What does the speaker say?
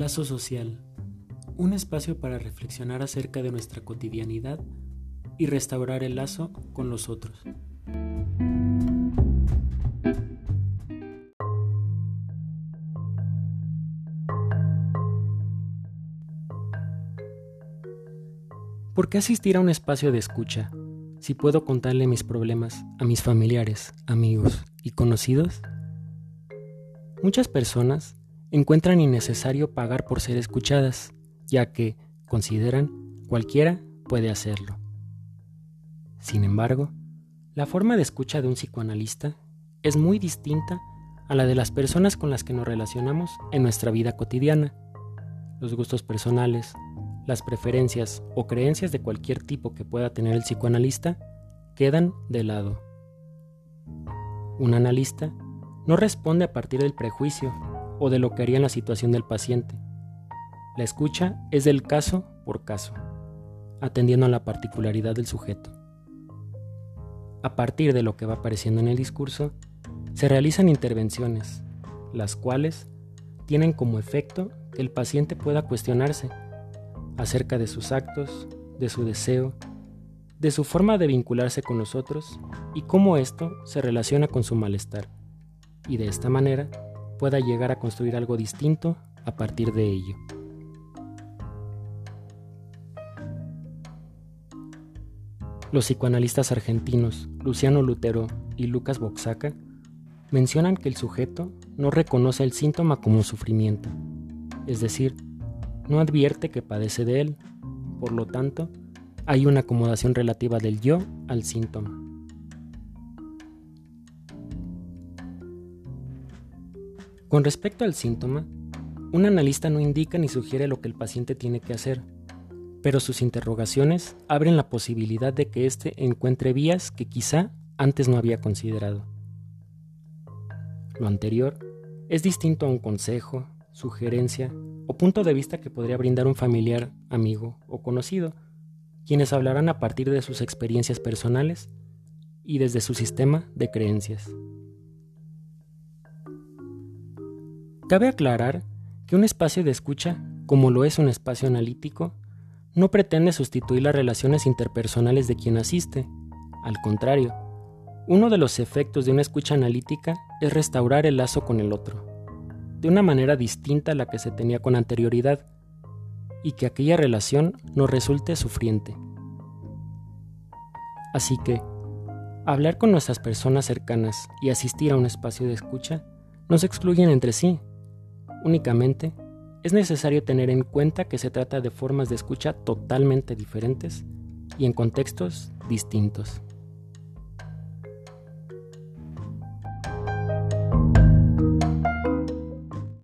Lazo social. Un espacio para reflexionar acerca de nuestra cotidianidad y restaurar el lazo con los otros. ¿Por qué asistir a un espacio de escucha si puedo contarle mis problemas a mis familiares, amigos y conocidos? Muchas personas encuentran innecesario pagar por ser escuchadas, ya que consideran cualquiera puede hacerlo. Sin embargo, la forma de escucha de un psicoanalista es muy distinta a la de las personas con las que nos relacionamos en nuestra vida cotidiana. Los gustos personales, las preferencias o creencias de cualquier tipo que pueda tener el psicoanalista quedan de lado. Un analista no responde a partir del prejuicio o de lo que haría en la situación del paciente. La escucha es del caso por caso, atendiendo a la particularidad del sujeto. A partir de lo que va apareciendo en el discurso, se realizan intervenciones, las cuales tienen como efecto que el paciente pueda cuestionarse acerca de sus actos, de su deseo, de su forma de vincularse con los otros y cómo esto se relaciona con su malestar, y de esta manera pueda llegar a construir algo distinto a partir de ello. Los psicoanalistas argentinos Luciano Lutero y Lucas Boxaca mencionan que el sujeto no reconoce el síntoma como sufrimiento, es decir, no advierte que padece de él, por lo tanto, hay una acomodación relativa del yo al síntoma. Con respecto al síntoma, un analista no indica ni sugiere lo que el paciente tiene que hacer, pero sus interrogaciones abren la posibilidad de que éste encuentre vías que quizá antes no había considerado. Lo anterior es distinto a un consejo, sugerencia o punto de vista que podría brindar un familiar, amigo o conocido, quienes hablarán a partir de sus experiencias personales y desde su sistema de creencias. Cabe aclarar que un espacio de escucha, como lo es un espacio analítico, no pretende sustituir las relaciones interpersonales de quien asiste. Al contrario, uno de los efectos de una escucha analítica es restaurar el lazo con el otro de una manera distinta a la que se tenía con anterioridad, y que aquella relación nos resulte sufriente. Así que, hablar con nuestras personas cercanas y asistir a un espacio de escucha no se excluyen entre sí. Únicamente, es necesario tener en cuenta que se trata de formas de escucha totalmente diferentes y en contextos distintos.